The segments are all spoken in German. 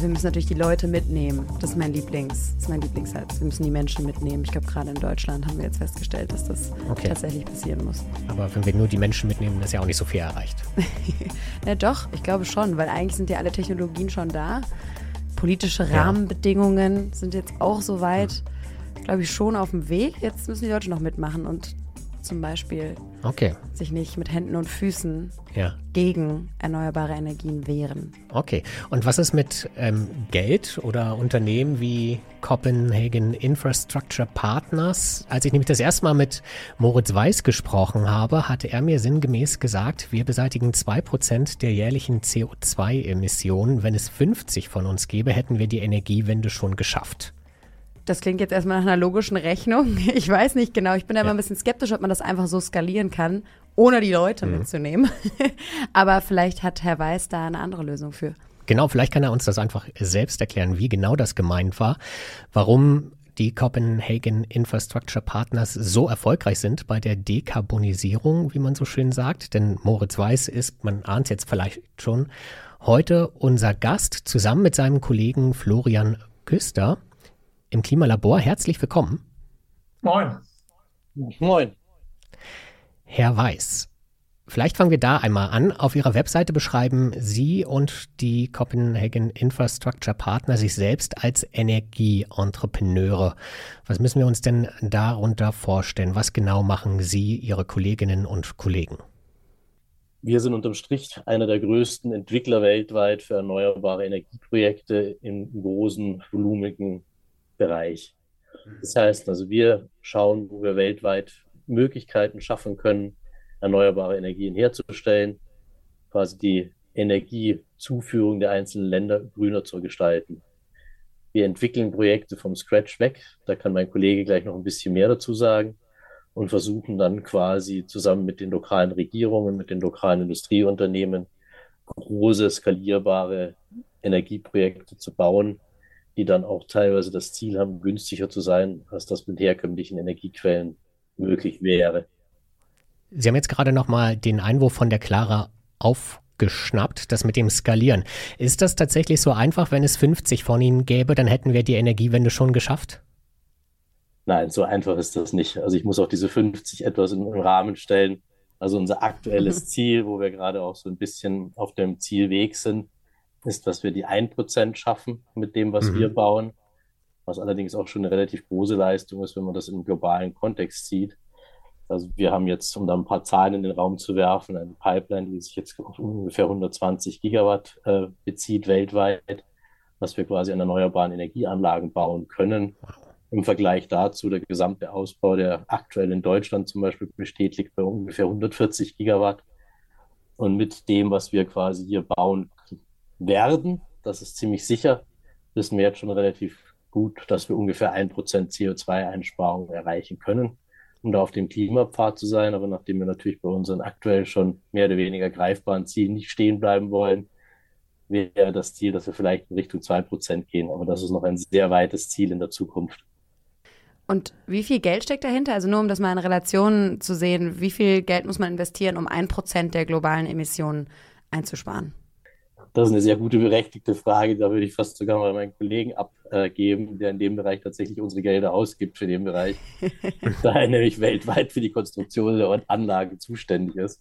Also wir müssen natürlich die Leute mitnehmen. Das ist mein Lieblings, das ist mein Lieblingssatz. Wir müssen die Menschen mitnehmen. Ich glaube, gerade in Deutschland haben wir jetzt festgestellt, dass das okay. tatsächlich passieren muss. Aber wenn wir nur die Menschen mitnehmen, ist ja auch nicht so viel erreicht. ja, doch, ich glaube schon, weil eigentlich sind ja alle Technologien schon da. Politische ja. Rahmenbedingungen sind jetzt auch soweit, glaube ich, schon auf dem Weg. Jetzt müssen die Leute noch mitmachen und zum Beispiel okay. sich nicht mit Händen und Füßen ja. gegen erneuerbare Energien wehren. Okay. Und was ist mit ähm, Geld oder Unternehmen wie Copenhagen Infrastructure Partners? Als ich nämlich das erste Mal mit Moritz Weiß gesprochen habe, hatte er mir sinngemäß gesagt, wir beseitigen zwei Prozent der jährlichen CO2-Emissionen. Wenn es 50 von uns gäbe, hätten wir die Energiewende schon geschafft. Das klingt jetzt erstmal nach einer logischen Rechnung. Ich weiß nicht genau. Ich bin da ja. immer ein bisschen skeptisch, ob man das einfach so skalieren kann, ohne die Leute mhm. mitzunehmen. Aber vielleicht hat Herr Weiß da eine andere Lösung für. Genau, vielleicht kann er uns das einfach selbst erklären, wie genau das gemeint war, warum die Copenhagen Infrastructure Partners so erfolgreich sind bei der Dekarbonisierung, wie man so schön sagt. Denn Moritz Weiß ist, man ahnt es jetzt vielleicht schon, heute unser Gast zusammen mit seinem Kollegen Florian Küster im Klimalabor. Herzlich willkommen. Moin. Moin. Herr Weiß, vielleicht fangen wir da einmal an. Auf Ihrer Webseite beschreiben Sie und die Copenhagen Infrastructure Partner sich selbst als Energieentrepreneure. Was müssen wir uns denn darunter vorstellen? Was genau machen Sie, Ihre Kolleginnen und Kollegen? Wir sind unterm Strich einer der größten Entwickler weltweit für erneuerbare Energieprojekte in großen, volumigen Bereich. Das heißt also, wir schauen, wo wir weltweit Möglichkeiten schaffen können, erneuerbare Energien herzustellen, quasi die Energiezuführung der einzelnen Länder grüner zu gestalten. Wir entwickeln Projekte vom Scratch weg. Da kann mein Kollege gleich noch ein bisschen mehr dazu sagen und versuchen dann quasi zusammen mit den lokalen Regierungen, mit den lokalen Industrieunternehmen große, skalierbare Energieprojekte zu bauen, die dann auch teilweise das Ziel haben, günstiger zu sein, als das mit herkömmlichen Energiequellen möglich wäre. Sie haben jetzt gerade nochmal den Einwurf von der Clara aufgeschnappt, das mit dem Skalieren. Ist das tatsächlich so einfach, wenn es 50 von Ihnen gäbe, dann hätten wir die Energiewende schon geschafft? Nein, so einfach ist das nicht. Also ich muss auch diese 50 etwas in den Rahmen stellen. Also unser aktuelles Ziel, wo wir gerade auch so ein bisschen auf dem Zielweg sind, ist, dass wir die 1% schaffen mit dem, was mhm. wir bauen, was allerdings auch schon eine relativ große Leistung ist, wenn man das im globalen Kontext sieht. Also wir haben jetzt, um da ein paar Zahlen in den Raum zu werfen, eine Pipeline, die sich jetzt auf ungefähr 120 Gigawatt äh, bezieht weltweit, was wir quasi an erneuerbaren Energieanlagen bauen können. Im Vergleich dazu, der gesamte Ausbau, der aktuell in Deutschland zum Beispiel besteht, liegt bei ungefähr 140 Gigawatt. Und mit dem, was wir quasi hier bauen werden, das ist ziemlich sicher, wissen wir jetzt schon relativ gut, dass wir ungefähr 1% CO2-Einsparung erreichen können, um da auf dem Klimapfad zu sein. Aber nachdem wir natürlich bei unseren aktuell schon mehr oder weniger greifbaren Zielen nicht stehen bleiben wollen, wäre das Ziel, dass wir vielleicht in Richtung 2% gehen. Aber das ist noch ein sehr weites Ziel in der Zukunft. Und wie viel Geld steckt dahinter? Also nur um das mal in Relation zu sehen, wie viel Geld muss man investieren, um 1% der globalen Emissionen einzusparen? Das ist eine sehr gute, berechtigte Frage. Da würde ich fast sogar mal meinen Kollegen abgeben, der in dem Bereich tatsächlich unsere Gelder ausgibt für den Bereich. da er nämlich weltweit für die Konstruktion der Anlage zuständig ist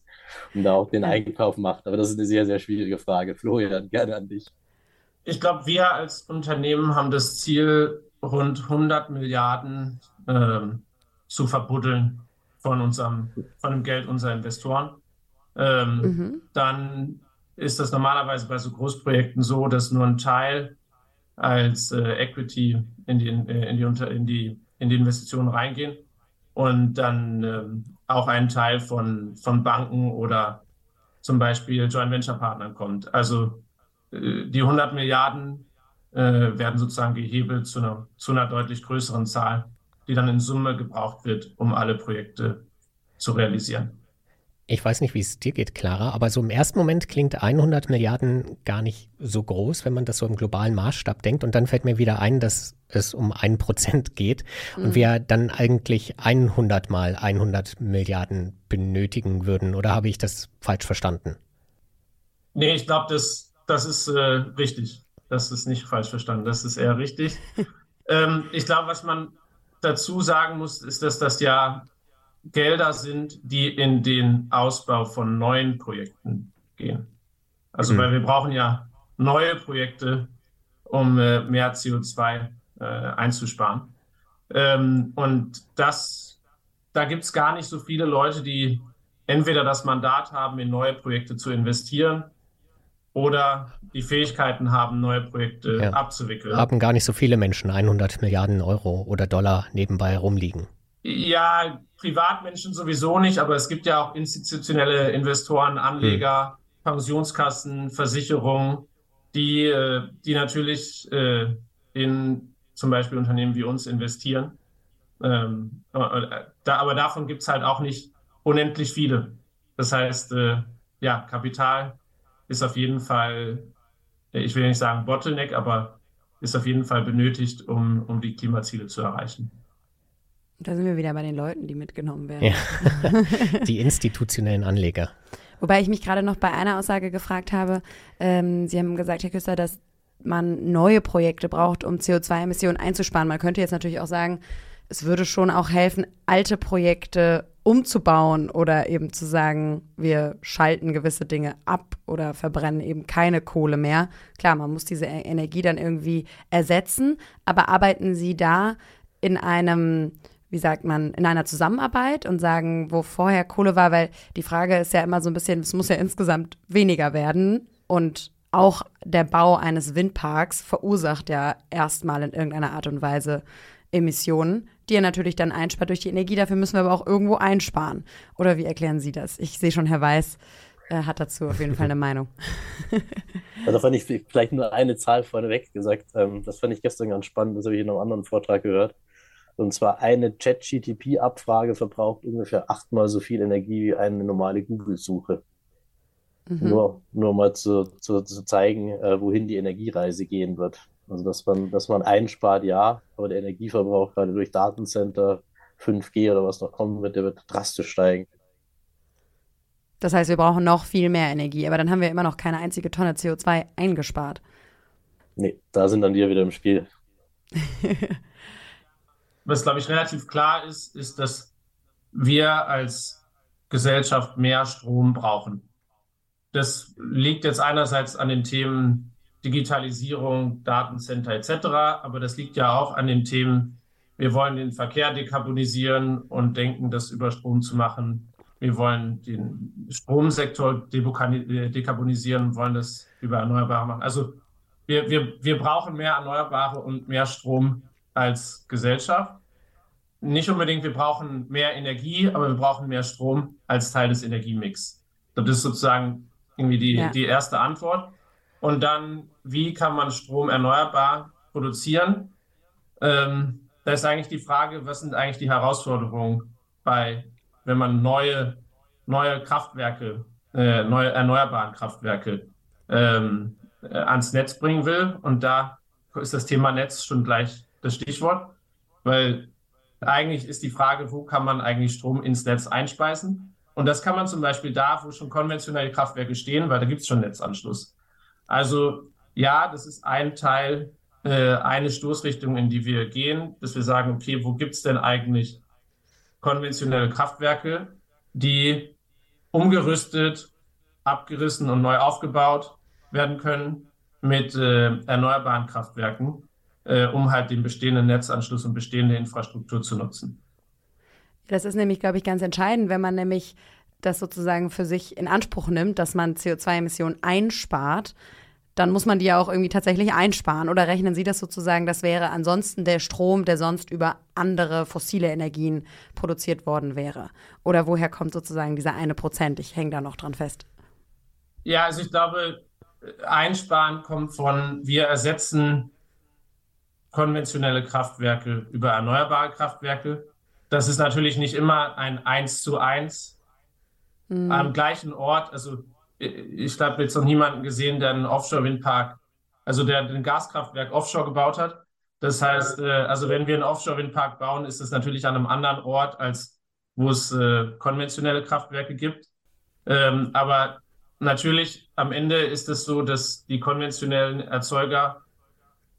und da auch den Einkauf macht. Aber das ist eine sehr, sehr schwierige Frage. Florian, gerne an dich. Ich glaube, wir als Unternehmen haben das Ziel, rund 100 Milliarden äh, zu verbuddeln von unserem, von dem Geld unserer Investoren. Ähm, mhm. Dann ist das normalerweise bei so Großprojekten so, dass nur ein Teil als äh, Equity in die, äh, in, die unter, in, die, in die Investitionen reingehen und dann ähm, auch ein Teil von, von Banken oder zum Beispiel Joint Venture Partnern kommt. Also äh, die 100 Milliarden äh, werden sozusagen gehebelt zu einer, zu einer deutlich größeren Zahl, die dann in Summe gebraucht wird, um alle Projekte zu realisieren. Ich weiß nicht, wie es dir geht, Clara, aber so im ersten Moment klingt 100 Milliarden gar nicht so groß, wenn man das so im globalen Maßstab denkt. Und dann fällt mir wieder ein, dass es um ein Prozent geht mhm. und wir dann eigentlich 100 mal 100 Milliarden benötigen würden. Oder habe ich das falsch verstanden? Nee, ich glaube, das, das ist äh, richtig. Das ist nicht falsch verstanden, das ist eher richtig. ähm, ich glaube, was man dazu sagen muss, ist, dass das ja Gelder sind, die in den Ausbau von neuen Projekten gehen. Also, mhm. weil wir brauchen ja neue Projekte, um äh, mehr CO2 äh, einzusparen. Ähm, und das, da gibt es gar nicht so viele Leute, die entweder das Mandat haben, in neue Projekte zu investieren oder die Fähigkeiten haben, neue Projekte ja. abzuwickeln. Haben gar nicht so viele Menschen 100 Milliarden Euro oder Dollar nebenbei rumliegen. Ja, Privatmenschen sowieso nicht, aber es gibt ja auch institutionelle Investoren, Anleger, hm. Pensionskassen, Versicherungen, die, äh, die natürlich äh, in zum Beispiel Unternehmen wie uns investieren. Ähm, da, aber davon gibt es halt auch nicht unendlich viele. Das heißt, äh, ja, Kapital ist auf jeden Fall, ich will nicht sagen Bottleneck, aber ist auf jeden Fall benötigt, um, um die Klimaziele zu erreichen. Da sind wir wieder bei den Leuten, die mitgenommen werden. Ja. die institutionellen Anleger. Wobei ich mich gerade noch bei einer Aussage gefragt habe. Ähm, Sie haben gesagt, Herr Küster, dass man neue Projekte braucht, um CO2-Emissionen einzusparen. Man könnte jetzt natürlich auch sagen, es würde schon auch helfen, alte Projekte umzubauen oder eben zu sagen, wir schalten gewisse Dinge ab oder verbrennen eben keine Kohle mehr. Klar, man muss diese e-, Energie dann irgendwie ersetzen, aber arbeiten Sie da in einem wie sagt man, in einer Zusammenarbeit und sagen, wo vorher Kohle war, weil die Frage ist ja immer so ein bisschen, es muss ja insgesamt weniger werden und auch der Bau eines Windparks verursacht ja erstmal in irgendeiner Art und Weise Emissionen, die er natürlich dann einspart durch die Energie. Dafür müssen wir aber auch irgendwo einsparen. Oder wie erklären Sie das? Ich sehe schon, Herr Weiß äh, hat dazu auf jeden Fall eine Meinung. Also fand ich vielleicht nur eine Zahl vorneweg gesagt. Ähm, das fand ich gestern ganz spannend, das habe ich in einem anderen Vortrag gehört. Und zwar eine Chat-GTP-Abfrage verbraucht ungefähr achtmal so viel Energie wie eine normale Google-Suche. Mhm. Nur, nur mal zu, zu, zu zeigen, äh, wohin die Energiereise gehen wird. Also, dass man, dass man einspart, ja, aber der Energieverbrauch gerade durch Datencenter, 5G oder was noch kommen wird, der wird drastisch steigen. Das heißt, wir brauchen noch viel mehr Energie, aber dann haben wir immer noch keine einzige Tonne CO2 eingespart. Nee, da sind dann wir wieder im Spiel. Was, glaube ich, relativ klar ist, ist, dass wir als Gesellschaft mehr Strom brauchen. Das liegt jetzt einerseits an den Themen Digitalisierung, Datencenter etc. Aber das liegt ja auch an den Themen, wir wollen den Verkehr dekarbonisieren und denken, das über Strom zu machen. Wir wollen den Stromsektor dekarbonisieren, wollen das über Erneuerbare machen. Also wir, wir, wir brauchen mehr Erneuerbare und mehr Strom als Gesellschaft. Nicht unbedingt, wir brauchen mehr Energie, aber wir brauchen mehr Strom als Teil des Energiemix. Das ist sozusagen irgendwie die, ja. die erste Antwort. Und dann, wie kann man Strom erneuerbar produzieren? Ähm, da ist eigentlich die Frage, was sind eigentlich die Herausforderungen bei, wenn man neue, neue Kraftwerke, äh, neue erneuerbaren Kraftwerke ähm, äh, ans Netz bringen will. Und da ist das Thema Netz schon gleich das Stichwort, weil eigentlich ist die Frage, wo kann man eigentlich Strom ins Netz einspeisen? Und das kann man zum Beispiel da, wo schon konventionelle Kraftwerke stehen, weil da gibt es schon Netzanschluss. Also ja, das ist ein Teil, äh, eine Stoßrichtung, in die wir gehen, dass wir sagen, okay, wo gibt es denn eigentlich konventionelle Kraftwerke, die umgerüstet, abgerissen und neu aufgebaut werden können mit äh, erneuerbaren Kraftwerken, äh, um halt den bestehenden Netzanschluss und bestehende Infrastruktur zu nutzen. Das ist nämlich, glaube ich, ganz entscheidend, wenn man nämlich das sozusagen für sich in Anspruch nimmt, dass man CO2-Emissionen einspart, dann muss man die ja auch irgendwie tatsächlich einsparen. Oder rechnen Sie das sozusagen, das wäre ansonsten der Strom, der sonst über andere fossile Energien produziert worden wäre? Oder woher kommt sozusagen dieser eine Prozent? Ich hänge da noch dran fest. Ja, also ich glaube, einsparen kommt von, wir ersetzen konventionelle Kraftwerke über erneuerbare Kraftwerke. Das ist natürlich nicht immer ein Eins zu eins mhm. am gleichen Ort. Also ich habe jetzt noch niemanden gesehen, der einen Offshore-Windpark, also der ein Gaskraftwerk offshore gebaut hat. Das heißt, äh, also wenn wir einen Offshore-Windpark bauen, ist es natürlich an einem anderen Ort, als wo es äh, konventionelle Kraftwerke gibt. Ähm, aber natürlich, am Ende ist es so, dass die konventionellen Erzeuger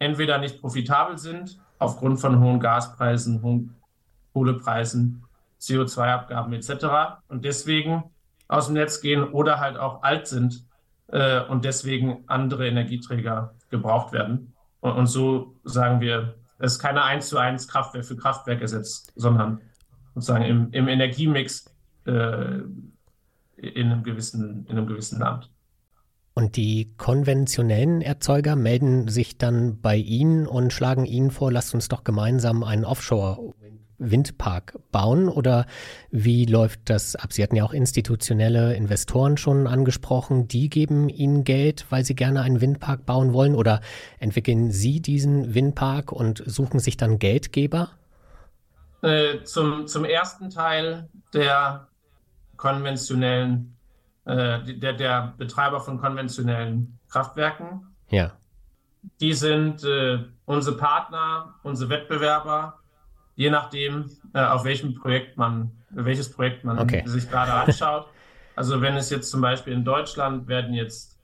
entweder nicht profitabel sind, aufgrund von hohen Gaspreisen, hohen Kohlepreisen, CO2-Abgaben etc. und deswegen aus dem Netz gehen oder halt auch alt sind äh, und deswegen andere Energieträger gebraucht werden. Und, und so sagen wir, es ist keine 1 zu 1 Kraftwerk für Kraftwerk ersetzt, sondern sozusagen im, im Energiemix äh, in, einem gewissen, in einem gewissen Land. Und die konventionellen Erzeuger melden sich dann bei Ihnen und schlagen Ihnen vor, lasst uns doch gemeinsam einen Offshore-Windpark bauen? Oder wie läuft das ab? Sie hatten ja auch institutionelle Investoren schon angesprochen. Die geben Ihnen Geld, weil sie gerne einen Windpark bauen wollen? Oder entwickeln Sie diesen Windpark und suchen sich dann Geldgeber? Äh, zum, zum ersten Teil der konventionellen äh, der, der Betreiber von konventionellen Kraftwerken. Ja. Die sind äh, unsere Partner, unsere Wettbewerber, je nachdem, äh, auf welchem Projekt man, welches Projekt man okay. sich gerade anschaut. Also wenn es jetzt zum Beispiel in Deutschland werden jetzt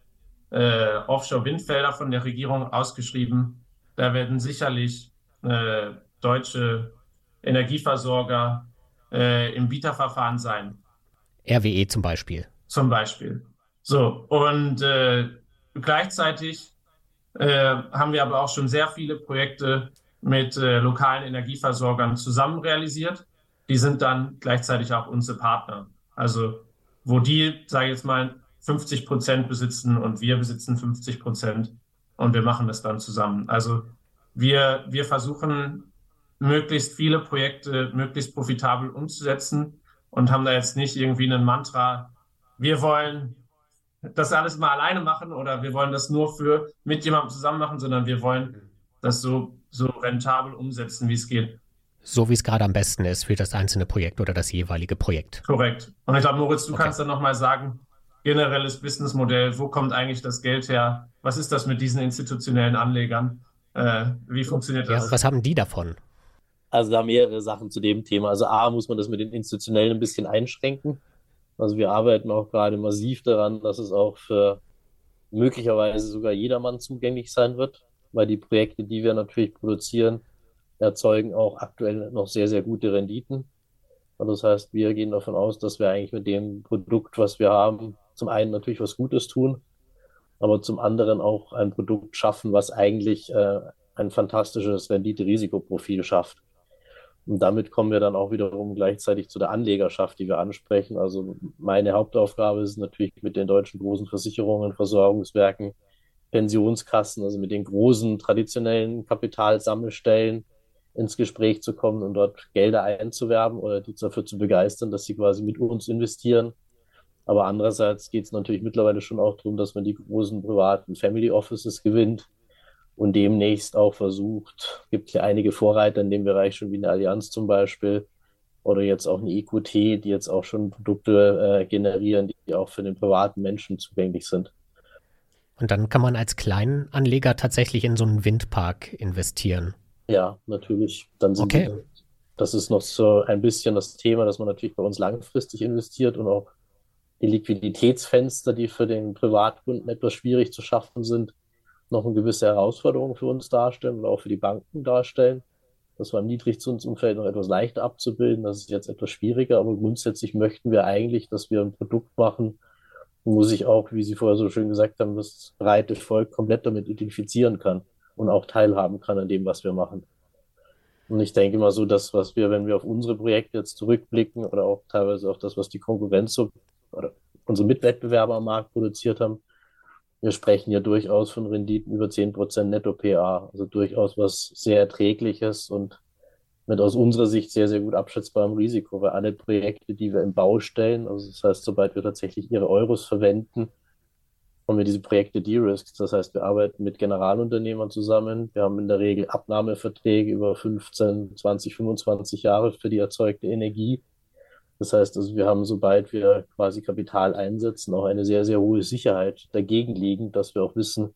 äh, Offshore-Windfelder von der Regierung ausgeschrieben, da werden sicherlich äh, deutsche Energieversorger äh, im Bieterverfahren sein. RWE zum Beispiel. Zum Beispiel. So, und äh, gleichzeitig äh, haben wir aber auch schon sehr viele Projekte mit äh, lokalen Energieversorgern zusammen realisiert. Die sind dann gleichzeitig auch unsere Partner. Also, wo die, sage ich jetzt mal, 50 Prozent besitzen und wir besitzen 50 Prozent und wir machen das dann zusammen. Also, wir, wir versuchen, möglichst viele Projekte möglichst profitabel umzusetzen und haben da jetzt nicht irgendwie ein Mantra, wir wollen das alles mal alleine machen oder wir wollen das nur für mit jemandem zusammen machen, sondern wir wollen das so, so rentabel umsetzen, wie es geht. So wie es gerade am besten ist für das einzelne Projekt oder das jeweilige Projekt. Korrekt. Und ich glaube, Moritz, du okay. kannst dann nochmal sagen, generelles Businessmodell, wo kommt eigentlich das Geld her? Was ist das mit diesen institutionellen Anlegern? Äh, wie funktioniert das? Ja, was haben die davon? Also da mehrere Sachen zu dem Thema. Also A, muss man das mit den Institutionellen ein bisschen einschränken. Also wir arbeiten auch gerade massiv daran, dass es auch für möglicherweise sogar jedermann zugänglich sein wird, weil die Projekte, die wir natürlich produzieren, erzeugen auch aktuell noch sehr, sehr gute Renditen. Und das heißt, wir gehen davon aus, dass wir eigentlich mit dem Produkt, was wir haben, zum einen natürlich was Gutes tun, aber zum anderen auch ein Produkt schaffen, was eigentlich äh, ein fantastisches Rendite-Risikoprofil schafft. Und damit kommen wir dann auch wiederum gleichzeitig zu der Anlegerschaft, die wir ansprechen. Also meine Hauptaufgabe ist natürlich mit den deutschen großen Versicherungen, Versorgungswerken, Pensionskassen, also mit den großen traditionellen Kapitalsammelstellen ins Gespräch zu kommen und dort Gelder einzuwerben oder die dafür zu begeistern, dass sie quasi mit uns investieren. Aber andererseits geht es natürlich mittlerweile schon auch darum, dass man die großen privaten Family Offices gewinnt, und demnächst auch versucht, gibt ja einige Vorreiter in dem Bereich schon wie eine Allianz zum Beispiel oder jetzt auch eine EQT, die jetzt auch schon Produkte äh, generieren, die auch für den privaten Menschen zugänglich sind. Und dann kann man als Kleinanleger tatsächlich in so einen Windpark investieren. Ja, natürlich. Dann sind okay. Die, das ist noch so ein bisschen das Thema, dass man natürlich bei uns langfristig investiert und auch die Liquiditätsfenster, die für den Privatkunden etwas schwierig zu schaffen sind, noch eine gewisse Herausforderung für uns darstellen oder auch für die Banken darstellen. Das war im Niedrigzinsumfeld noch etwas leichter abzubilden. Das ist jetzt etwas schwieriger, aber grundsätzlich möchten wir eigentlich, dass wir ein Produkt machen, wo sich auch, wie Sie vorher so schön gesagt haben, das breite Volk komplett damit identifizieren kann und auch teilhaben kann an dem, was wir machen. Und ich denke mal so, das, was wir, wenn wir auf unsere Projekte jetzt zurückblicken oder auch teilweise auf das, was die Konkurrenz so oder unsere Mitwettbewerber am Markt produziert haben, wir sprechen ja durchaus von Renditen über 10% Netto-PA, also durchaus was sehr Erträgliches und mit aus unserer Sicht sehr, sehr gut abschätzbarem Risiko, weil alle Projekte, die wir im Bau stellen, also das heißt, sobald wir tatsächlich ihre Euros verwenden, haben wir diese Projekte de-risked. Das heißt, wir arbeiten mit Generalunternehmern zusammen. Wir haben in der Regel Abnahmeverträge über 15, 20, 25 Jahre für die erzeugte Energie. Das heißt, also wir haben, sobald wir quasi Kapital einsetzen, auch eine sehr, sehr hohe Sicherheit dagegen liegen, dass wir auch wissen,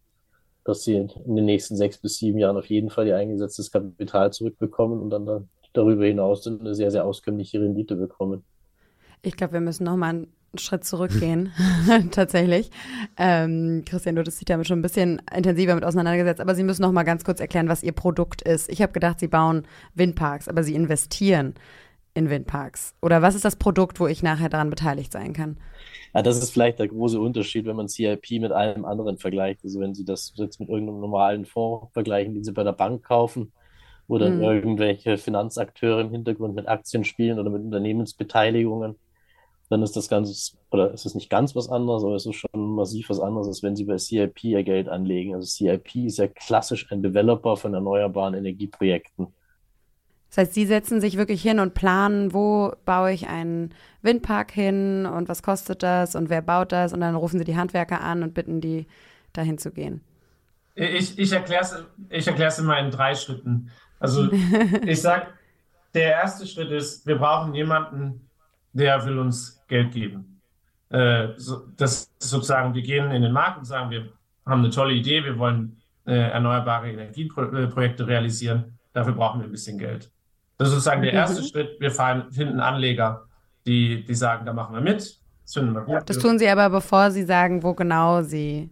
dass sie in den nächsten sechs bis sieben Jahren auf jeden Fall ihr eingesetztes Kapital zurückbekommen und dann darüber hinaus eine sehr, sehr auskömmliche Rendite bekommen. Ich glaube, wir müssen nochmal einen Schritt zurückgehen, tatsächlich. Ähm, Christian, du hast dich damit schon ein bisschen intensiver mit auseinandergesetzt, aber Sie müssen noch mal ganz kurz erklären, was Ihr Produkt ist. Ich habe gedacht, Sie bauen Windparks, aber Sie investieren in Windparks. Oder was ist das Produkt, wo ich nachher daran beteiligt sein kann? Ja, das ist vielleicht der große Unterschied, wenn man CIP mit allem anderen vergleicht. Also wenn Sie das jetzt mit irgendeinem normalen Fonds vergleichen, den Sie bei der Bank kaufen, wo dann mhm. irgendwelche Finanzakteure im Hintergrund mit Aktien spielen oder mit Unternehmensbeteiligungen, dann ist das ganz, oder ist es nicht ganz was anderes, aber es ist schon massiv was anderes, als wenn Sie bei CIP Ihr Geld anlegen. Also CIP ist ja klassisch ein Developer von erneuerbaren Energieprojekten. Das heißt, Sie setzen sich wirklich hin und planen, wo baue ich einen Windpark hin und was kostet das und wer baut das und dann rufen Sie die Handwerker an und bitten die, dahin zu gehen. Ich, ich erkläre es ich erklär's immer in drei Schritten. Also ich sage, der erste Schritt ist, wir brauchen jemanden, der will uns Geld geben. Äh, so, das ist sozusagen, wir gehen in den Markt und sagen, wir haben eine tolle Idee, wir wollen äh, erneuerbare Energieprojekte realisieren, dafür brauchen wir ein bisschen Geld. Das ist sozusagen der erste mhm. Schritt. Wir fahren, finden Anleger, die, die sagen, da machen wir mit. Das finden wir gut. Das tun sie aber, bevor sie sagen, wo genau sie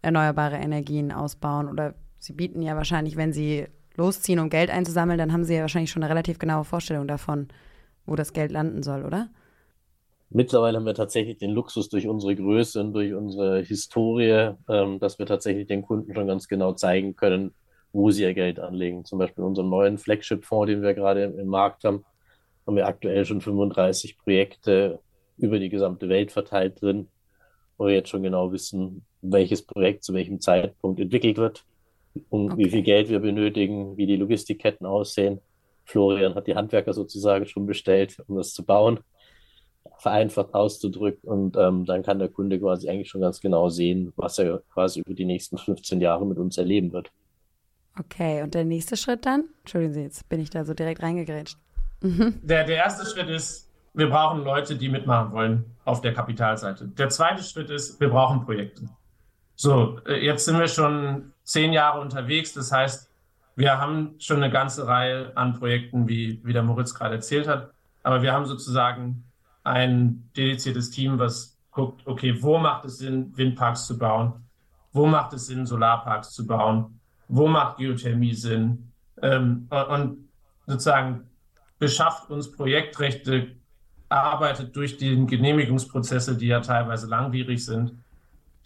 erneuerbare Energien ausbauen. Oder sie bieten ja wahrscheinlich, wenn sie losziehen, um Geld einzusammeln, dann haben sie ja wahrscheinlich schon eine relativ genaue Vorstellung davon, wo das Geld landen soll, oder? Mittlerweile haben wir tatsächlich den Luxus durch unsere Größe und durch unsere Historie, ähm, dass wir tatsächlich den Kunden schon ganz genau zeigen können, wo sie ihr Geld anlegen. Zum Beispiel in unserem neuen Flagship-Fonds, den wir gerade im Markt haben, haben wir aktuell schon 35 Projekte über die gesamte Welt verteilt drin, wo wir jetzt schon genau wissen, welches Projekt zu welchem Zeitpunkt entwickelt wird, um okay. wie viel Geld wir benötigen, wie die Logistikketten aussehen. Florian hat die Handwerker sozusagen schon bestellt, um das zu bauen, vereinfacht auszudrückt. Und ähm, dann kann der Kunde quasi eigentlich schon ganz genau sehen, was er quasi über die nächsten 15 Jahre mit uns erleben wird. Okay, und der nächste Schritt dann? Entschuldigen Sie, jetzt bin ich da so direkt reingegrätscht. Mhm. Der, der erste Schritt ist, wir brauchen Leute, die mitmachen wollen auf der Kapitalseite. Der zweite Schritt ist, wir brauchen Projekte. So, äh, jetzt sind wir schon zehn Jahre unterwegs. Das heißt, wir haben schon eine ganze Reihe an Projekten, wie, wie der Moritz gerade erzählt hat. Aber wir haben sozusagen ein dediziertes Team, was guckt, okay, wo macht es Sinn, Windparks zu bauen? Wo macht es Sinn, Solarparks zu bauen? Wo macht Geothermie Sinn? Ähm, und sozusagen beschafft uns Projektrechte, arbeitet durch die Genehmigungsprozesse, die ja teilweise langwierig sind,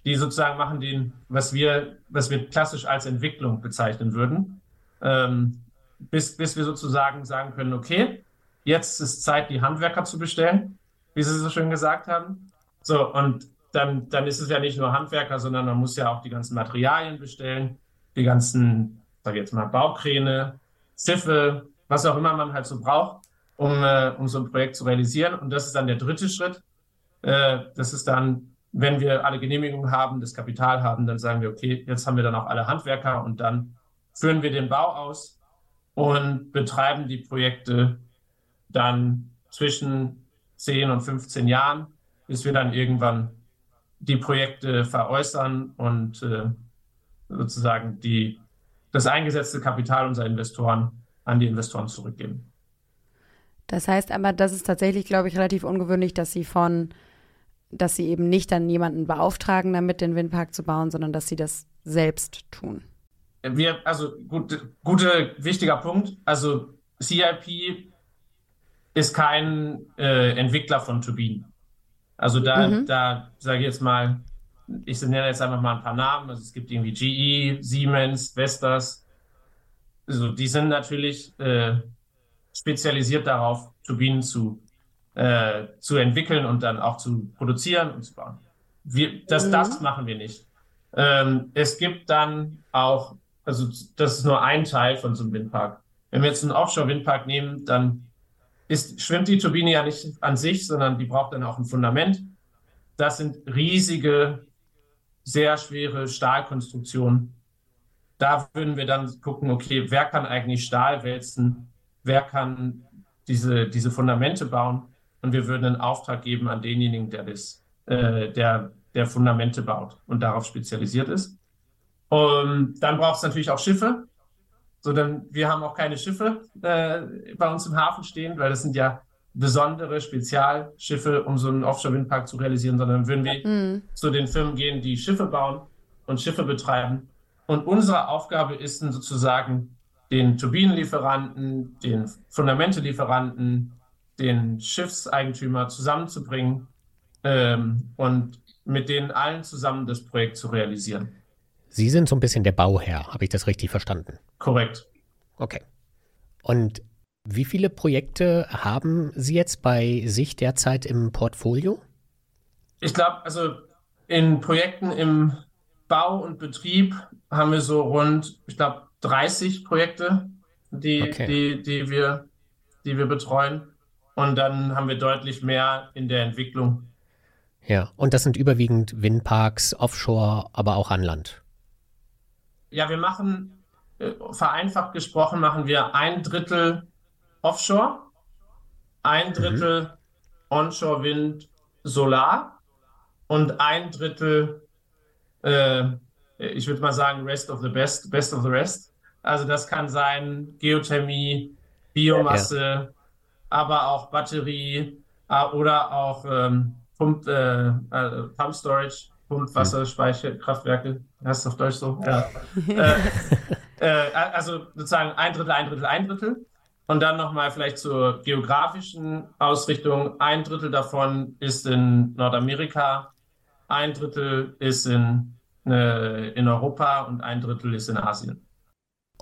die sozusagen machen den, was wir, was wir klassisch als Entwicklung bezeichnen würden, ähm, bis, bis wir sozusagen sagen können, okay, jetzt ist Zeit, die Handwerker zu bestellen, wie Sie so schön gesagt haben. So, und dann, dann ist es ja nicht nur Handwerker, sondern man muss ja auch die ganzen Materialien bestellen die ganzen, sag ich jetzt mal, Baukräne, Schiffe, was auch immer man halt so braucht, um, äh, um so ein Projekt zu realisieren. Und das ist dann der dritte Schritt. Äh, das ist dann, wenn wir alle Genehmigungen haben, das Kapital haben, dann sagen wir, okay, jetzt haben wir dann auch alle Handwerker und dann führen wir den Bau aus und betreiben die Projekte dann zwischen 10 und 15 Jahren, bis wir dann irgendwann die Projekte veräußern und äh, sozusagen die, das eingesetzte Kapital unserer Investoren an die Investoren zurückgeben. Das heißt aber, das ist tatsächlich, glaube ich, relativ ungewöhnlich, dass sie von, dass sie eben nicht dann jemanden beauftragen, damit den Windpark zu bauen, sondern dass sie das selbst tun. Wir, also gut, gute, wichtiger Punkt. Also CIP ist kein äh, Entwickler von Turbinen. Also da, mhm. da sage ich jetzt mal, ich nenne jetzt einfach mal ein paar Namen. Also es gibt irgendwie GE, Siemens, Vestas. Also die sind natürlich äh, spezialisiert darauf, Turbinen zu, äh, zu entwickeln und dann auch zu produzieren und zu bauen. Wir, das, mhm. das machen wir nicht. Ähm, es gibt dann auch, also das ist nur ein Teil von so einem Windpark. Wenn wir jetzt einen Offshore-Windpark nehmen, dann ist, schwimmt die Turbine ja nicht an sich, sondern die braucht dann auch ein Fundament. Das sind riesige sehr schwere Stahlkonstruktion. Da würden wir dann gucken, okay, wer kann eigentlich Stahl wälzen, wer kann diese, diese Fundamente bauen und wir würden einen Auftrag geben an denjenigen, der das, äh, der, der Fundamente baut und darauf spezialisiert ist. Und dann braucht es natürlich auch Schiffe. So, dann, wir haben auch keine Schiffe äh, bei uns im Hafen stehen, weil das sind ja besondere Spezialschiffe, um so einen Offshore-Windpark zu realisieren, sondern würden wir mhm. zu den Firmen gehen, die Schiffe bauen und Schiffe betreiben. Und unsere Aufgabe ist dann sozusagen, den Turbinenlieferanten, den Fundamentelieferanten, den Schiffseigentümer zusammenzubringen ähm, und mit denen allen zusammen das Projekt zu realisieren. Sie sind so ein bisschen der Bauherr, habe ich das richtig verstanden? Korrekt. Okay. Und wie viele Projekte haben Sie jetzt bei sich derzeit im Portfolio? Ich glaube, also in Projekten im Bau und Betrieb haben wir so rund, ich glaube, 30 Projekte, die, okay. die, die, wir, die wir betreuen. Und dann haben wir deutlich mehr in der Entwicklung. Ja, und das sind überwiegend Windparks, Offshore, aber auch an Land. Ja, wir machen, äh, vereinfacht gesprochen, machen wir ein Drittel Offshore, ein mhm. Drittel mhm. Onshore Wind, Solar und ein Drittel, äh, ich würde mal sagen, Rest of the Best, Best of the Rest. Also das kann sein Geothermie, Biomasse, ja. aber auch Batterie äh, oder auch ähm, Pump, äh, äh, Pump Storage, Pumpwasserspeicherkraftwerke, heißt es auf Deutsch so? Ja. äh, äh, also sozusagen ein Drittel, ein Drittel, ein Drittel. Und dann nochmal vielleicht zur geografischen Ausrichtung. Ein Drittel davon ist in Nordamerika, ein Drittel ist in, äh, in Europa und ein Drittel ist in Asien.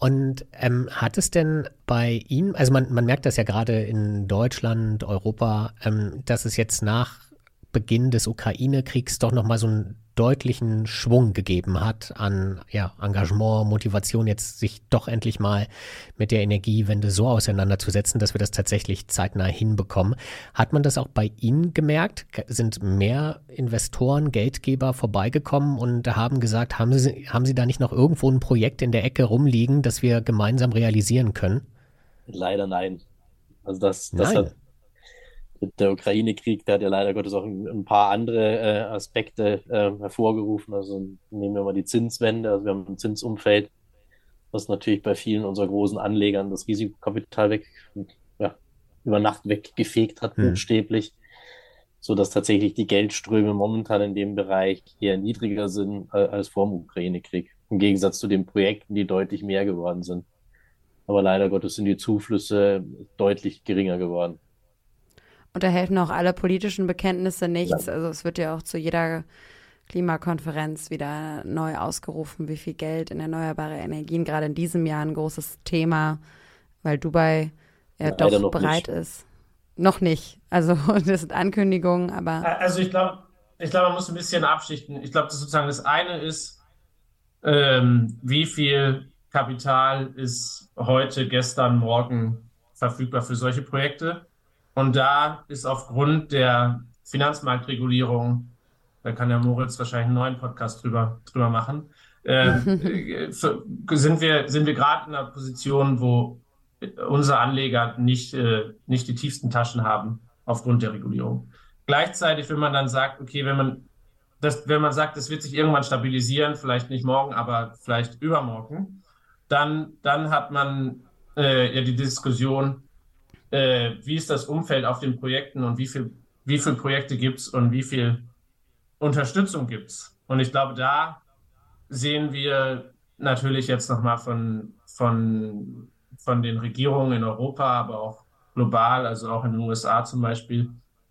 Und ähm, hat es denn bei Ihnen, also man, man merkt das ja gerade in Deutschland, Europa, ähm, dass es jetzt nach Beginn des Ukraine-Kriegs doch nochmal so einen deutlichen Schwung gegeben hat an ja, Engagement, Motivation, jetzt sich doch endlich mal mit der Energiewende so auseinanderzusetzen, dass wir das tatsächlich zeitnah hinbekommen. Hat man das auch bei Ihnen gemerkt? Sind mehr Investoren, Geldgeber vorbeigekommen und haben gesagt, haben Sie, haben Sie da nicht noch irgendwo ein Projekt in der Ecke rumliegen, das wir gemeinsam realisieren können? Leider nein. Also das, das nein. hat der Ukraine-Krieg, der hat ja leider Gottes auch ein, ein paar andere äh, Aspekte äh, hervorgerufen. Also nehmen wir mal die Zinswende. Also wir haben ein Zinsumfeld, was natürlich bei vielen unserer großen Anlegern das Risikokapital weg, ja, über Nacht weggefegt hat, hm. buchstäblich, sodass tatsächlich die Geldströme momentan in dem Bereich eher niedriger sind äh, als vor dem Ukraine-Krieg. Im Gegensatz zu den Projekten, die deutlich mehr geworden sind. Aber leider Gottes sind die Zuflüsse deutlich geringer geworden. Und da helfen auch alle politischen Bekenntnisse nichts. Ja. Also es wird ja auch zu jeder Klimakonferenz wieder neu ausgerufen, wie viel Geld in erneuerbare Energien gerade in diesem Jahr ein großes Thema, weil Dubai ja, ja doch bereit nicht. ist. Noch nicht. Also das sind Ankündigungen, aber. Also ich glaube, ich glaube, man muss ein bisschen abschichten. Ich glaube, das sozusagen das eine ist, ähm, wie viel Kapital ist heute, gestern, morgen verfügbar für solche Projekte. Und da ist aufgrund der Finanzmarktregulierung, da kann der Moritz wahrscheinlich einen neuen Podcast drüber, drüber machen, äh, sind wir, sind wir gerade in einer Position, wo unsere Anleger nicht, äh, nicht die tiefsten Taschen haben aufgrund der Regulierung. Gleichzeitig, wenn man dann sagt, okay, wenn man das, wenn man sagt, es wird sich irgendwann stabilisieren, vielleicht nicht morgen, aber vielleicht übermorgen, dann, dann hat man äh, ja die Diskussion, äh, wie ist das Umfeld auf den Projekten und wie viel, wie viele Projekte gibt es und wie viel Unterstützung gibt es. Und ich glaube, da sehen wir natürlich jetzt nochmal von, von, von den Regierungen in Europa, aber auch global, also auch in den USA zum Beispiel,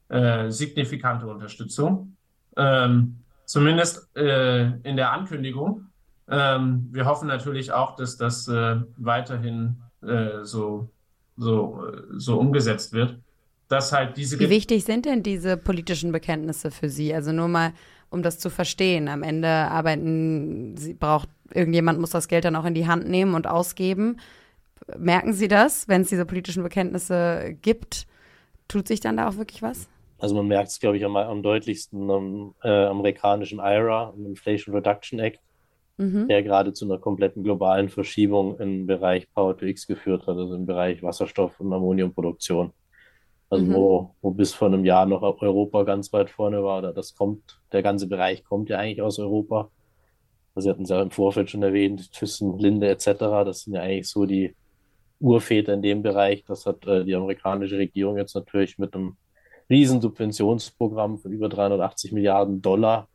äh, signifikante Unterstützung. Ähm, zumindest äh, in der Ankündigung. Ähm, wir hoffen natürlich auch, dass das äh, weiterhin äh, so so, so umgesetzt wird. Dass halt diese Wie wichtig sind denn diese politischen Bekenntnisse für Sie? Also nur mal, um das zu verstehen. Am Ende arbeiten, Sie braucht, irgendjemand muss das Geld dann auch in die Hand nehmen und ausgeben. Merken Sie das, wenn es diese politischen Bekenntnisse gibt? Tut sich dann da auch wirklich was? Also man merkt es, glaube ich, am, am deutlichsten am äh, amerikanischen IRA, am Inflation Reduction Act, mhm. der gerade zu einer kompletten globalen Verschiebung im Bereich Power to X geführt hat, also im Bereich Wasserstoff- und Ammoniumproduktion. Also mhm. wo, wo bis vor einem Jahr noch Europa ganz weit vorne war, da das kommt, der ganze Bereich kommt ja eigentlich aus Europa. Also Sie hatten es ja im Vorfeld schon erwähnt, Thyssen, Linde etc., das sind ja eigentlich so die, Urväter in dem Bereich. Das hat äh, die amerikanische Regierung jetzt natürlich mit einem riesen Subventionsprogramm von über 380 Milliarden Dollar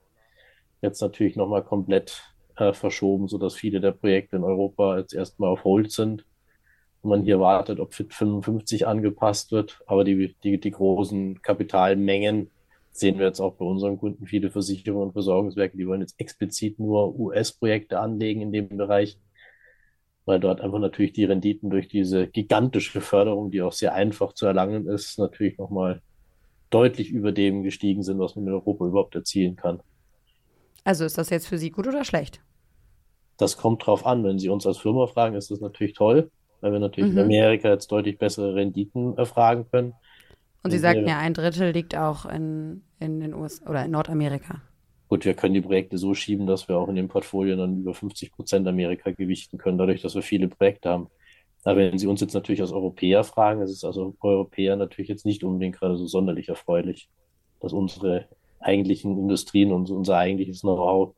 jetzt natürlich nochmal komplett äh, verschoben, sodass viele der Projekte in Europa jetzt erstmal auf Hold sind. Und man hier wartet, ob Fit 55 angepasst wird. Aber die, die, die großen Kapitalmengen sehen wir jetzt auch bei unseren Kunden. Viele Versicherungen und Versorgungswerke, die wollen jetzt explizit nur US-Projekte anlegen in dem Bereich, weil dort einfach natürlich die Renditen durch diese gigantische Förderung, die auch sehr einfach zu erlangen ist, natürlich nochmal deutlich über dem gestiegen sind, was man in Europa überhaupt erzielen kann. Also ist das jetzt für Sie gut oder schlecht? Das kommt drauf an. Wenn Sie uns als Firma fragen, ist das natürlich toll, weil wir natürlich mhm. in Amerika jetzt deutlich bessere Renditen erfragen können. Und Sie sagten ja, ein Drittel liegt auch in, in den USA oder in Nordamerika. Gut, wir können die Projekte so schieben, dass wir auch in den Portfolien dann über 50 Prozent Amerika gewichten können, dadurch, dass wir viele Projekte haben. Aber wenn Sie uns jetzt natürlich als Europäer fragen, ist es also Europäer natürlich jetzt nicht unbedingt gerade so sonderlich erfreulich, dass unsere eigentlichen Industrien und unser eigentliches Know-how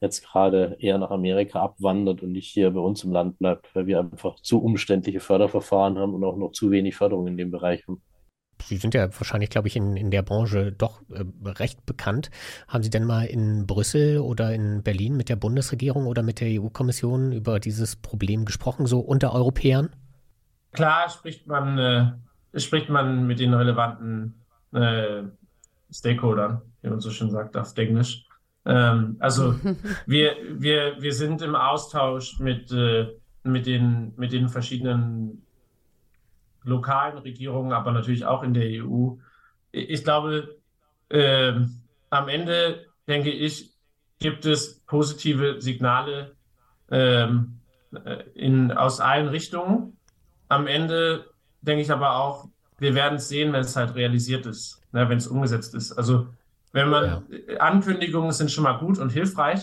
jetzt gerade eher nach Amerika abwandert und nicht hier bei uns im Land bleibt, weil wir einfach zu umständliche Förderverfahren haben und auch noch zu wenig Förderung in dem Bereich haben. Sie sind ja wahrscheinlich, glaube ich, in, in der Branche doch äh, recht bekannt. Haben Sie denn mal in Brüssel oder in Berlin mit der Bundesregierung oder mit der EU-Kommission über dieses Problem gesprochen, so unter Europäern? Klar spricht man, äh, spricht man mit den relevanten äh, Stakeholdern, wie man so schön sagt auf Englisch. Ähm, also wir, wir, wir sind im Austausch mit, äh, mit, den, mit den verschiedenen lokalen Regierungen, aber natürlich auch in der EU. Ich glaube, äh, am Ende, denke ich, gibt es positive Signale ähm, äh, in, aus allen Richtungen. Am Ende denke ich aber auch, wir werden es sehen, wenn es halt realisiert ist, ne, wenn es umgesetzt ist. Also wenn man ja. Ankündigungen sind schon mal gut und hilfreich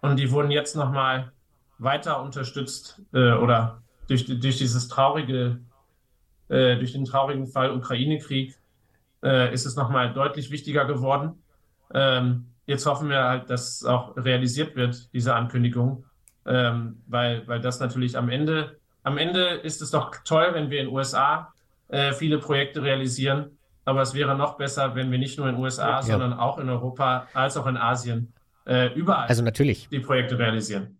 und die wurden jetzt nochmal weiter unterstützt äh, oder durch, durch dieses traurige äh, durch den traurigen Fall Ukraine-Krieg äh, ist es nochmal deutlich wichtiger geworden. Ähm, jetzt hoffen wir halt, dass es auch realisiert wird, diese Ankündigung, ähm, weil, weil das natürlich am Ende, am Ende ist es doch toll, wenn wir in den USA äh, viele Projekte realisieren, aber es wäre noch besser, wenn wir nicht nur in den USA, ja. sondern auch in Europa als auch in Asien äh, überall also natürlich. die Projekte realisieren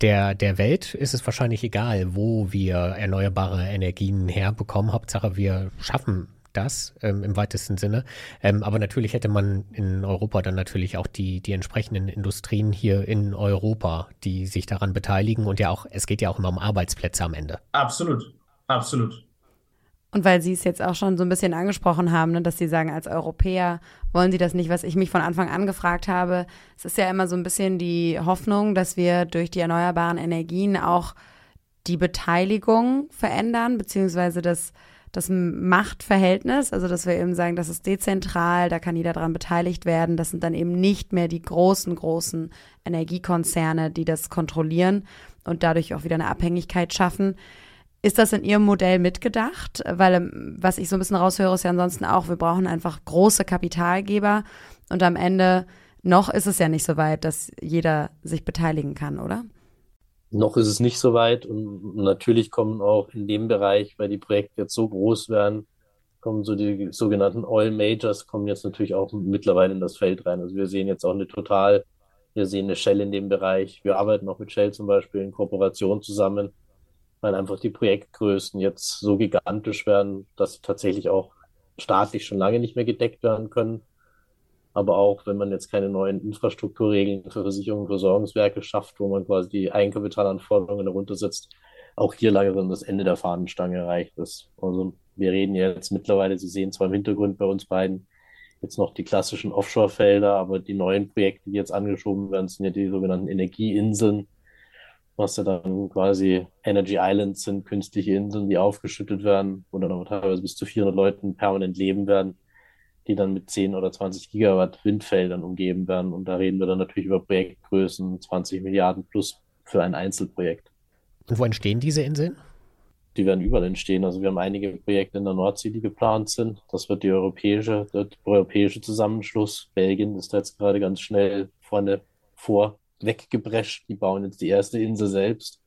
der, der Welt ist es wahrscheinlich egal, wo wir erneuerbare Energien herbekommen. Hauptsache, wir schaffen das ähm, im weitesten Sinne. Ähm, aber natürlich hätte man in Europa dann natürlich auch die, die entsprechenden Industrien hier in Europa, die sich daran beteiligen. Und ja auch, es geht ja auch immer um Arbeitsplätze am Ende. Absolut, absolut. Und weil Sie es jetzt auch schon so ein bisschen angesprochen haben, ne, dass Sie sagen, als Europäer wollen Sie das nicht, was ich mich von Anfang an gefragt habe. Es ist ja immer so ein bisschen die Hoffnung, dass wir durch die erneuerbaren Energien auch die Beteiligung verändern, beziehungsweise das, das Machtverhältnis, also dass wir eben sagen, das ist dezentral, da kann jeder daran beteiligt werden. Das sind dann eben nicht mehr die großen, großen Energiekonzerne, die das kontrollieren und dadurch auch wieder eine Abhängigkeit schaffen. Ist das in Ihrem Modell mitgedacht? Weil, ähm, was ich so ein bisschen raushöre, ist ja ansonsten auch, wir brauchen einfach große Kapitalgeber und am Ende noch ist es ja nicht so weit, dass jeder sich beteiligen kann, oder? Noch ist es nicht so weit und natürlich kommen auch in dem Bereich, weil die Projekte jetzt so groß werden, kommen so die sogenannten Oil Majors, kommen jetzt natürlich auch mittlerweile in das Feld rein. Also wir sehen jetzt auch eine total, wir sehen eine Shell in dem Bereich. Wir arbeiten auch mit Shell zum Beispiel in Kooperation zusammen weil einfach die Projektgrößen jetzt so gigantisch werden, dass sie tatsächlich auch staatlich schon lange nicht mehr gedeckt werden können. Aber auch wenn man jetzt keine neuen Infrastrukturregeln für Versicherungen und Versorgungswerke schafft, wo man quasi die Eigenkapitalanforderungen heruntersetzt, auch hier langsam das Ende der Fahnenstange erreicht ist. Also wir reden jetzt mittlerweile, Sie sehen zwar im Hintergrund bei uns beiden jetzt noch die klassischen Offshore-Felder, aber die neuen Projekte, die jetzt angeschoben werden, sind ja die sogenannten Energieinseln, was ja dann quasi Energy Islands sind, künstliche Inseln, die aufgeschüttet werden, wo dann aber teilweise bis zu 400 Leuten permanent leben werden, die dann mit 10 oder 20 Gigawatt Windfeldern umgeben werden. Und da reden wir dann natürlich über Projektgrößen 20 Milliarden plus für ein Einzelprojekt. Und wo entstehen diese Inseln? Die werden überall entstehen. Also wir haben einige Projekte in der Nordsee, die geplant sind. Das wird die europäische, der europäische Zusammenschluss. Belgien ist da jetzt gerade ganz schnell vorne vor weggebrescht. Die bauen jetzt die erste Insel selbst.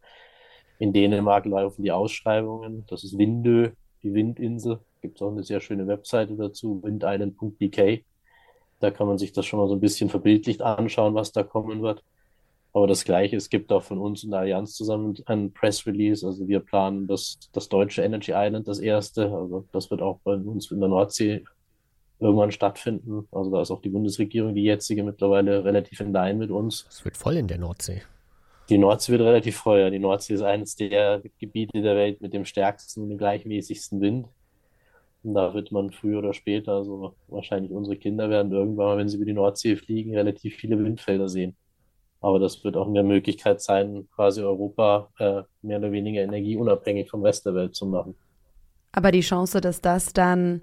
In Dänemark laufen die Ausschreibungen. Das ist Windö, die Windinsel. Gibt es auch eine sehr schöne Webseite dazu, windisland.dk. Da kann man sich das schon mal so ein bisschen verbildlicht anschauen, was da kommen wird. Aber das Gleiche, es gibt auch von uns in der Allianz zusammen ein Press Release. Also wir planen das, das deutsche Energy Island, das erste. Also das wird auch bei uns in der Nordsee irgendwann stattfinden. Also da ist auch die Bundesregierung, die jetzige, mittlerweile relativ in Line mit uns. Es wird voll in der Nordsee. Die Nordsee wird relativ voll, ja. Die Nordsee ist eines der Gebiete der Welt mit dem stärksten und dem gleichmäßigsten Wind. Und da wird man früher oder später, also wahrscheinlich unsere Kinder werden irgendwann mal, wenn sie über die Nordsee fliegen, relativ viele Windfelder sehen. Aber das wird auch eine Möglichkeit sein, quasi Europa äh, mehr oder weniger energieunabhängig vom Rest der Welt zu machen. Aber die Chance, dass das dann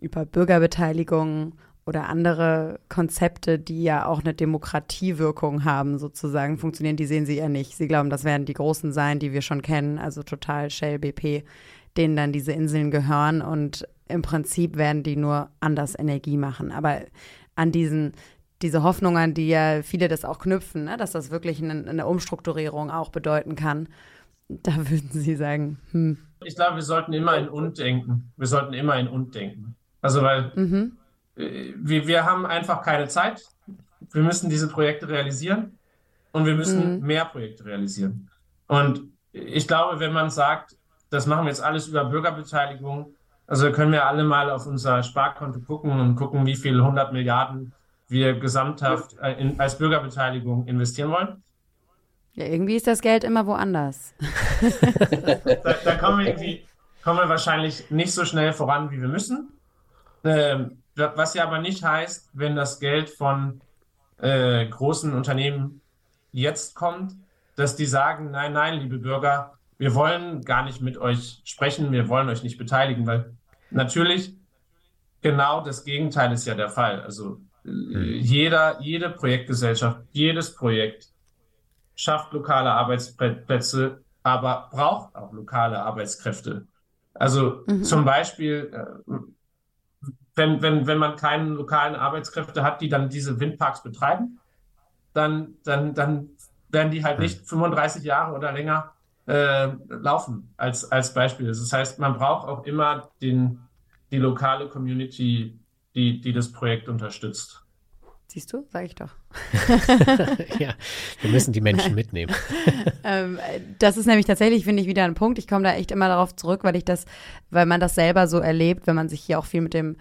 über Bürgerbeteiligung oder andere Konzepte, die ja auch eine Demokratiewirkung haben, sozusagen, funktionieren, die sehen Sie ja nicht. Sie glauben, das werden die Großen sein, die wir schon kennen, also Total, Shell, BP, denen dann diese Inseln gehören und im Prinzip werden die nur anders Energie machen. Aber an diesen diese Hoffnung, an die ja viele das auch knüpfen, ne? dass das wirklich eine, eine, Umstrukturierung auch bedeuten kann. Da würden Sie sagen, hm. Ich glaube, wir sollten immer in und denken. Wir sollten immer in und denken. Also, weil mhm. Äh, wir, wir haben einfach keine Zeit. Wir müssen diese Projekte realisieren und wir müssen mhm. mehr Projekte realisieren. Und ich glaube, wenn man sagt, das machen wir jetzt alles über Bürgerbeteiligung, also können wir alle mal auf unser Sparkonto gucken und gucken, wie viel 100 Milliarden wir gesamthaft äh, in, als Bürgerbeteiligung investieren wollen. Ja, irgendwie ist das Geld immer woanders. da, da kommen, wir irgendwie, kommen wir wahrscheinlich nicht so schnell voran, wie wir müssen. Ähm, was ja aber nicht heißt, wenn das Geld von äh, großen Unternehmen jetzt kommt, dass die sagen, nein, nein, liebe Bürger, wir wollen gar nicht mit euch sprechen, wir wollen euch nicht beteiligen, weil natürlich genau das Gegenteil ist ja der Fall. Also Mhm. Jeder, jede Projektgesellschaft, jedes Projekt schafft lokale Arbeitsplätze, aber braucht auch lokale Arbeitskräfte. Also mhm. zum Beispiel, äh, wenn, wenn, wenn man keine lokalen Arbeitskräfte hat, die dann diese Windparks betreiben, dann, dann, dann werden die halt nicht 35 Jahre oder länger äh, laufen, als, als Beispiel. Das heißt, man braucht auch immer den, die lokale Community die, die das Projekt unterstützt. Siehst du, sage ich doch. ja, wir müssen die Menschen mitnehmen. ähm, das ist nämlich tatsächlich, finde ich, wieder ein Punkt. Ich komme da echt immer darauf zurück, weil ich das, weil man das selber so erlebt, wenn man sich hier auch viel mit dem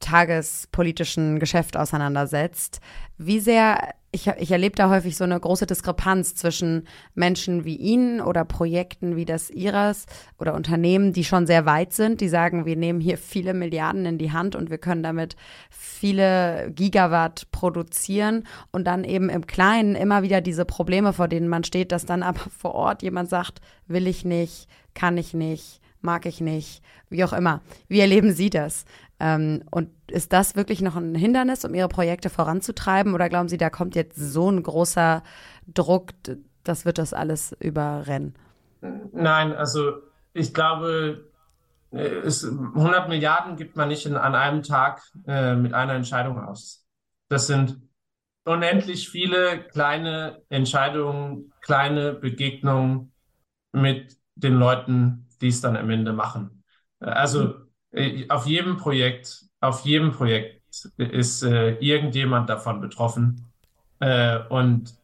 tagespolitischen Geschäft auseinandersetzt. Wie sehr ich, ich erlebe da häufig so eine große Diskrepanz zwischen Menschen wie Ihnen oder Projekten wie das Ihres oder Unternehmen, die schon sehr weit sind, die sagen, wir nehmen hier viele Milliarden in die Hand und wir können damit viele Gigawatt produzieren und dann eben im Kleinen immer wieder diese Probleme, vor denen man steht, dass dann aber vor Ort jemand sagt, will ich nicht, kann ich nicht, mag ich nicht, wie auch immer. Wie erleben Sie das? Ähm, und ist das wirklich noch ein Hindernis, um Ihre Projekte voranzutreiben? Oder glauben Sie, da kommt jetzt so ein großer Druck, das wird das alles überrennen? Nein, also ich glaube, äh, es, 100 Milliarden gibt man nicht in, an einem Tag äh, mit einer Entscheidung aus. Das sind unendlich viele kleine Entscheidungen, kleine Begegnungen mit den Leuten, die es dann am Ende machen. Also äh, auf jedem Projekt, auf jedem Projekt ist äh, irgendjemand davon betroffen. Äh, und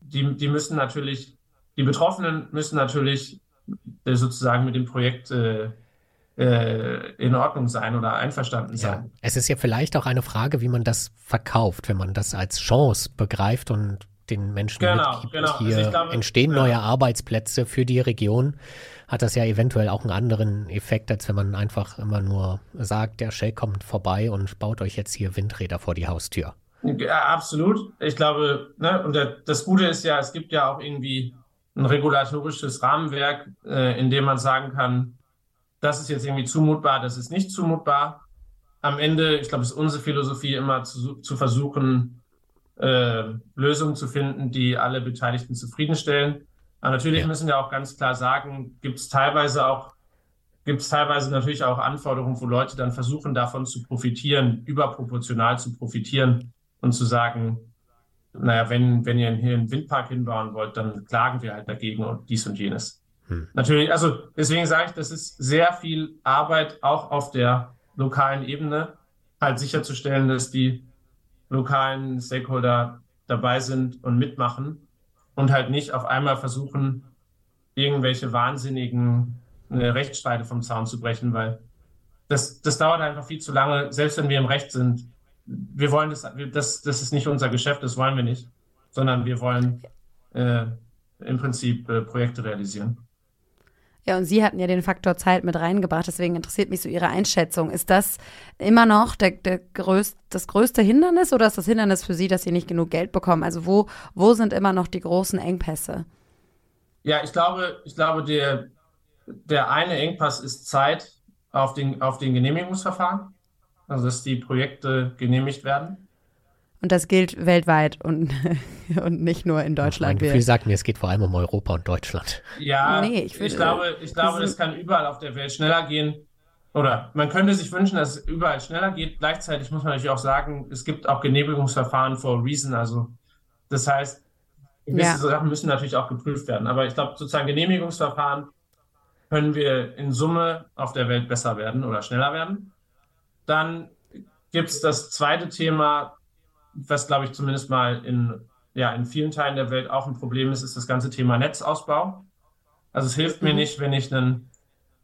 die, die müssen natürlich, die Betroffenen müssen natürlich äh, sozusagen mit dem Projekt äh, äh, in Ordnung sein oder einverstanden sein. Ja. Es ist ja vielleicht auch eine Frage, wie man das verkauft, wenn man das als Chance begreift und den Menschen genau, mitgibt. Genau. Hier also glaube, entstehen ja. neue Arbeitsplätze für die Region hat das ja eventuell auch einen anderen Effekt, als wenn man einfach immer nur sagt, der Shell kommt vorbei und baut euch jetzt hier Windräder vor die Haustür. Ja, absolut. Ich glaube, ne, und das Gute ist ja, es gibt ja auch irgendwie ein regulatorisches Rahmenwerk, äh, in dem man sagen kann, das ist jetzt irgendwie zumutbar, das ist nicht zumutbar. Am Ende, ich glaube, es ist unsere Philosophie immer zu, zu versuchen, äh, Lösungen zu finden, die alle Beteiligten zufriedenstellen. Aber natürlich ja. müssen wir auch ganz klar sagen, gibt es teilweise auch, gibt es teilweise natürlich auch Anforderungen, wo Leute dann versuchen, davon zu profitieren, überproportional zu profitieren und zu sagen, naja, wenn, wenn ihr hier einen Windpark hinbauen wollt, dann klagen wir halt dagegen und dies und jenes. Hm. Natürlich, also deswegen sage ich, das ist sehr viel Arbeit auch auf der lokalen Ebene, halt sicherzustellen, dass die lokalen Stakeholder dabei sind und mitmachen und halt nicht auf einmal versuchen, irgendwelche wahnsinnigen äh, Rechtsstreite vom Zaun zu brechen, weil das, das dauert einfach viel zu lange, selbst wenn wir im Recht sind. Wir wollen das, das, das ist nicht unser Geschäft, das wollen wir nicht, sondern wir wollen äh, im Prinzip äh, Projekte realisieren. Ja, und Sie hatten ja den Faktor Zeit mit reingebracht, deswegen interessiert mich so Ihre Einschätzung. Ist das immer noch der, der größt, das größte Hindernis oder ist das Hindernis für Sie, dass Sie nicht genug Geld bekommen? Also wo, wo sind immer noch die großen Engpässe? Ja, ich glaube, ich glaube, der, der eine Engpass ist Zeit auf den, auf den Genehmigungsverfahren, also dass die Projekte genehmigt werden. Und das gilt weltweit und, und nicht nur in Deutschland. Mein Gefühl sagt mir, es geht vor allem um Europa und Deutschland. Ja, nee, ich, ich, glaube, ich glaube, das kann überall auf der Welt schneller gehen. Oder man könnte sich wünschen, dass es überall schneller geht. Gleichzeitig muss man natürlich auch sagen, es gibt auch Genehmigungsverfahren for a reason. Also das heißt, gewisse ja. Sachen müssen natürlich auch geprüft werden. Aber ich glaube, sozusagen Genehmigungsverfahren können wir in Summe auf der Welt besser werden oder schneller werden. Dann gibt es das zweite Thema, was glaube ich zumindest mal in, ja, in vielen Teilen der Welt auch ein Problem ist, ist das ganze Thema Netzausbau. Also es hilft mhm. mir nicht, wenn ich einen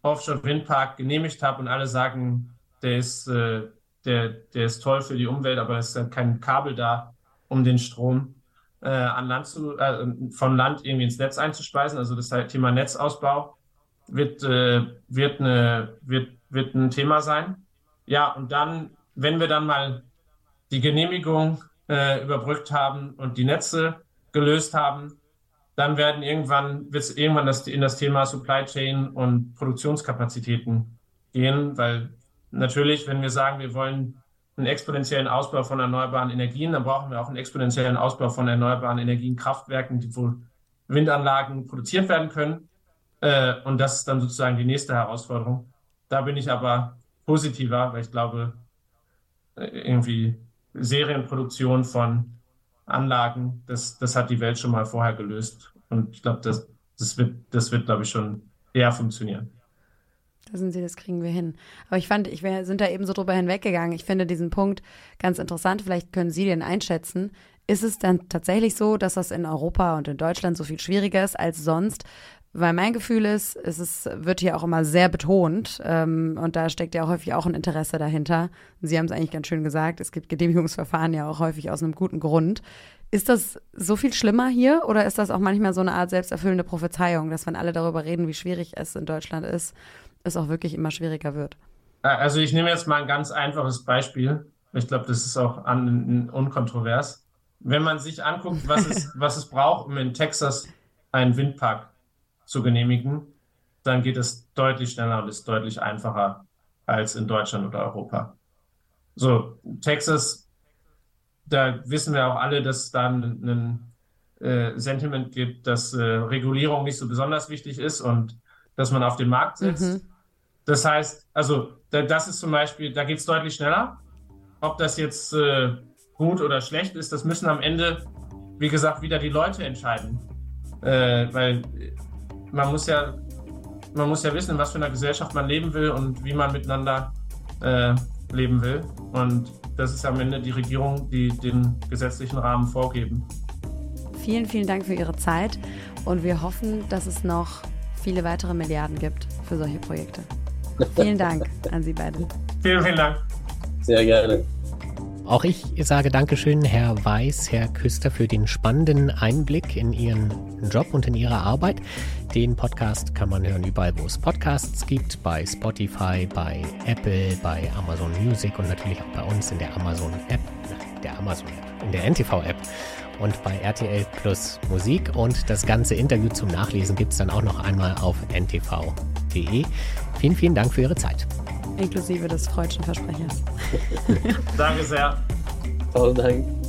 Offshore-Windpark genehmigt habe und alle sagen, der ist, äh, der, der ist toll für die Umwelt, aber es ist ja kein Kabel da, um den Strom äh, an Land zu, äh, von Land irgendwie ins Netz einzuspeisen. Also das Thema Netzausbau wird, äh, wird, eine, wird, wird ein Thema sein. Ja, und dann, wenn wir dann mal die Genehmigung äh, überbrückt haben und die Netze gelöst haben, dann werden irgendwann, wird es irgendwann das, in das Thema Supply Chain und Produktionskapazitäten gehen, weil natürlich, wenn wir sagen, wir wollen einen exponentiellen Ausbau von erneuerbaren Energien, dann brauchen wir auch einen exponentiellen Ausbau von erneuerbaren Energien, Kraftwerken, wo Windanlagen produziert werden können. Äh, und das ist dann sozusagen die nächste Herausforderung. Da bin ich aber positiver, weil ich glaube, äh, irgendwie Serienproduktion von Anlagen, das, das hat die Welt schon mal vorher gelöst. Und ich glaube, das, das wird, das wird, glaube ich, schon eher funktionieren. Da sind Sie, das kriegen wir hin. Aber ich fand, ich wär, sind da eben so drüber hinweggegangen. Ich finde diesen Punkt ganz interessant. Vielleicht können Sie den einschätzen. Ist es dann tatsächlich so, dass das in Europa und in Deutschland so viel schwieriger ist als sonst, weil mein Gefühl ist, es ist, wird hier auch immer sehr betont ähm, und da steckt ja häufig auch ein Interesse dahinter. Sie haben es eigentlich ganz schön gesagt, es gibt Genehmigungsverfahren ja auch häufig aus einem guten Grund. Ist das so viel schlimmer hier oder ist das auch manchmal so eine Art selbsterfüllende Prophezeiung, dass wenn alle darüber reden, wie schwierig es in Deutschland ist, es auch wirklich immer schwieriger wird? Also ich nehme jetzt mal ein ganz einfaches Beispiel. Ich glaube, das ist auch an, unkontrovers. Wenn man sich anguckt, was es, was es braucht, um in Texas einen Windpark zu genehmigen, dann geht es deutlich schneller und ist deutlich einfacher als in Deutschland oder Europa. So, Texas, da wissen wir auch alle, dass es da ein äh, Sentiment gibt, dass äh, Regulierung nicht so besonders wichtig ist und dass man auf den Markt setzt. Mhm. Das heißt, also da, das ist zum Beispiel, da geht es deutlich schneller. Ob das jetzt äh, gut oder schlecht ist, das müssen am Ende, wie gesagt, wieder die Leute entscheiden. Äh, weil man muss ja, man muss ja wissen, in was für einer Gesellschaft man leben will und wie man miteinander äh, leben will. Und das ist am Ende die Regierung, die den gesetzlichen Rahmen vorgeben. Vielen, vielen Dank für Ihre Zeit und wir hoffen, dass es noch viele weitere Milliarden gibt für solche Projekte. Vielen Dank an Sie beide. Vielen, vielen Dank. Sehr gerne. Auch ich sage Dankeschön, Herr Weiß, Herr Küster, für den spannenden Einblick in Ihren Job und in Ihre Arbeit. Den Podcast kann man hören überall, wo es Podcasts gibt, bei Spotify, bei Apple, bei Amazon Music und natürlich auch bei uns in der Amazon App, der Amazon App, in der NTV App und bei RTL Plus Musik. Und das ganze Interview zum Nachlesen gibt es dann auch noch einmal auf ntv.de. Vielen, vielen Dank für Ihre Zeit inklusive des freudschen Versprechers. Danke sehr. Vielen Dank.